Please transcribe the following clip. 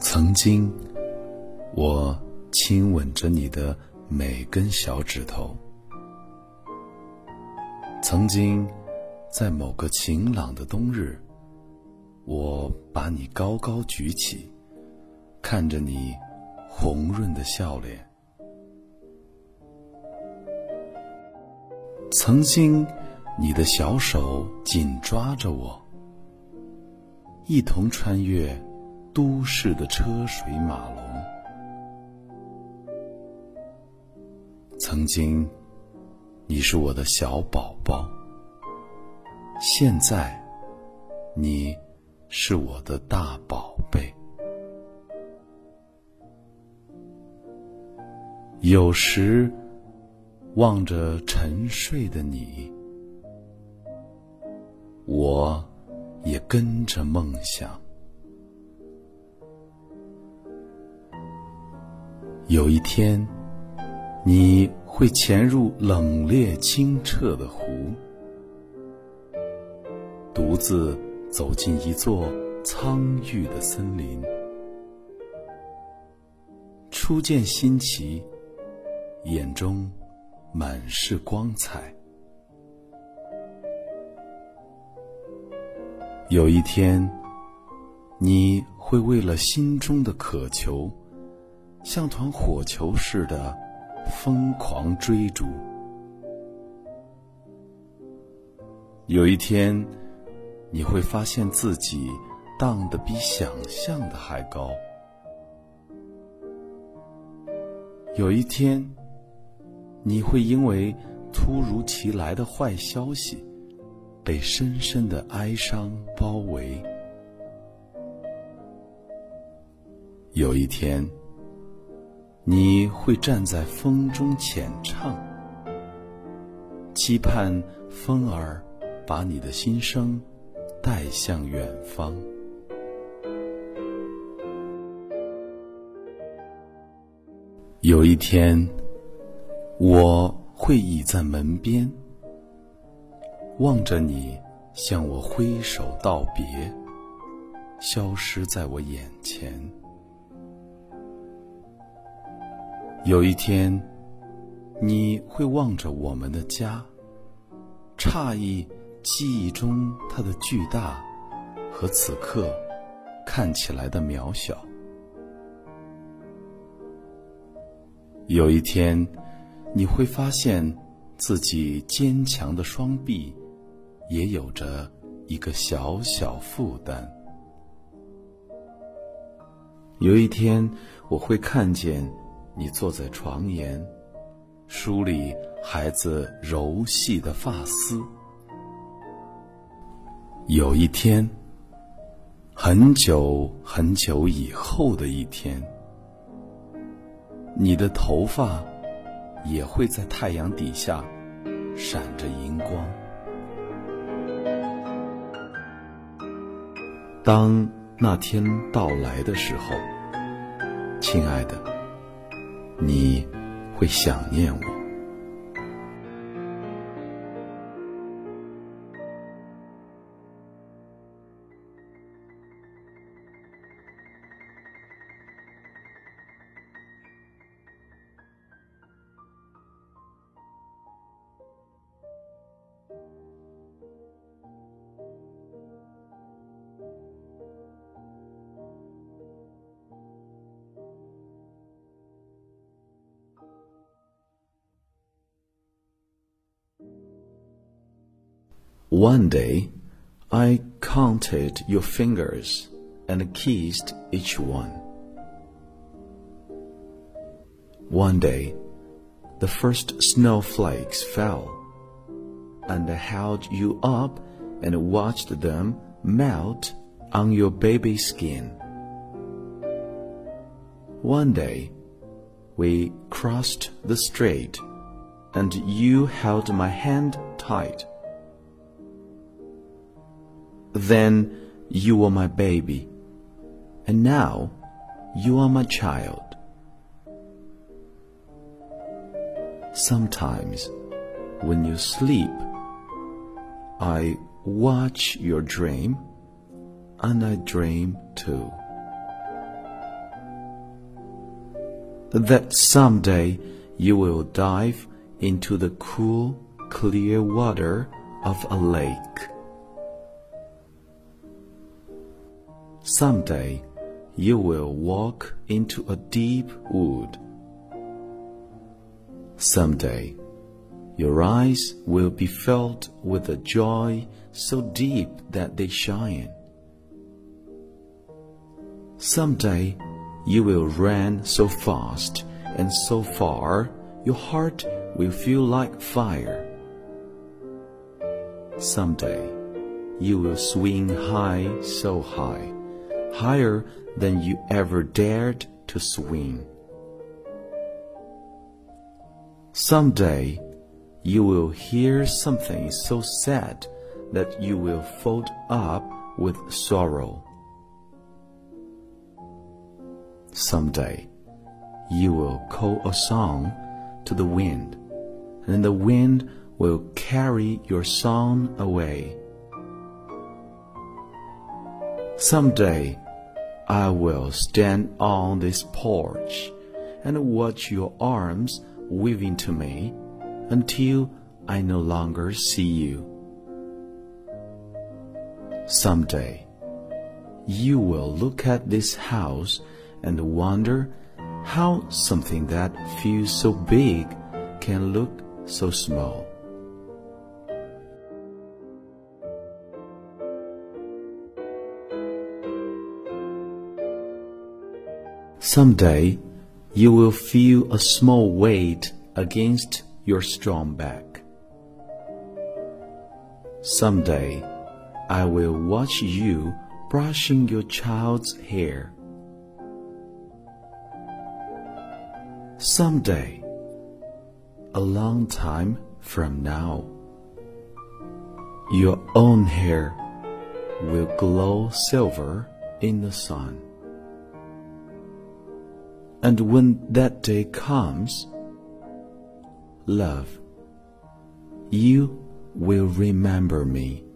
曾经，我亲吻着你的每根小指头。曾经，在某个晴朗的冬日，我把你高高举起，看着你红润的笑脸。曾经，你的小手紧抓着我，一同穿越都市的车水马龙。曾经。你是我的小宝宝，现在，你是我的大宝贝。有时望着沉睡的你，我也跟着梦想。有一天，你。会潜入冷冽清澈的湖，独自走进一座苍郁的森林，初见新奇，眼中满是光彩。有一天，你会为了心中的渴求，像团火球似的。疯狂追逐，有一天，你会发现自己荡得比想象的还高。有一天，你会因为突如其来的坏消息，被深深的哀伤包围。有一天。你会站在风中浅唱，期盼风儿把你的心声带向远方。有一天，我会倚在门边，望着你向我挥手道别，消失在我眼前。有一天，你会望着我们的家，诧异记忆中它的巨大和此刻看起来的渺小。有一天，你会发现自己坚强的双臂也有着一个小小负担。有一天，我会看见。你坐在床沿，梳理孩子柔细的发丝。有一天，很久很久以后的一天，你的头发也会在太阳底下闪着银光。当那天到来的时候，亲爱的。你会想念我。One day, I counted your fingers and kissed each one. One day, the first snowflakes fell, and I held you up and watched them melt on your baby skin. One day, we crossed the street, and you held my hand tight. Then you were my baby, and now you are my child. Sometimes, when you sleep, I watch your dream, and I dream too. that someday you will dive into the cool, clear water of a lake. Someday you will walk into a deep wood. Someday your eyes will be filled with a joy so deep that they shine. Someday you will run so fast and so far your heart will feel like fire. Someday you will swing high so high, higher than you ever dared to swing. Someday you will hear something so sad that you will fold up with sorrow. Someday you will call a song to the wind, and the wind will carry your song away. Someday I will stand on this porch and watch your arms weaving to me until I no longer see you. Someday, you will look at this house and wonder how something that feels so big can look so small. Someday, you will feel a small weight against your strong back. Someday, I will watch you brushing your child's hair. Someday, a long time from now, your own hair will glow silver in the sun. And when that day comes, love, you will remember me.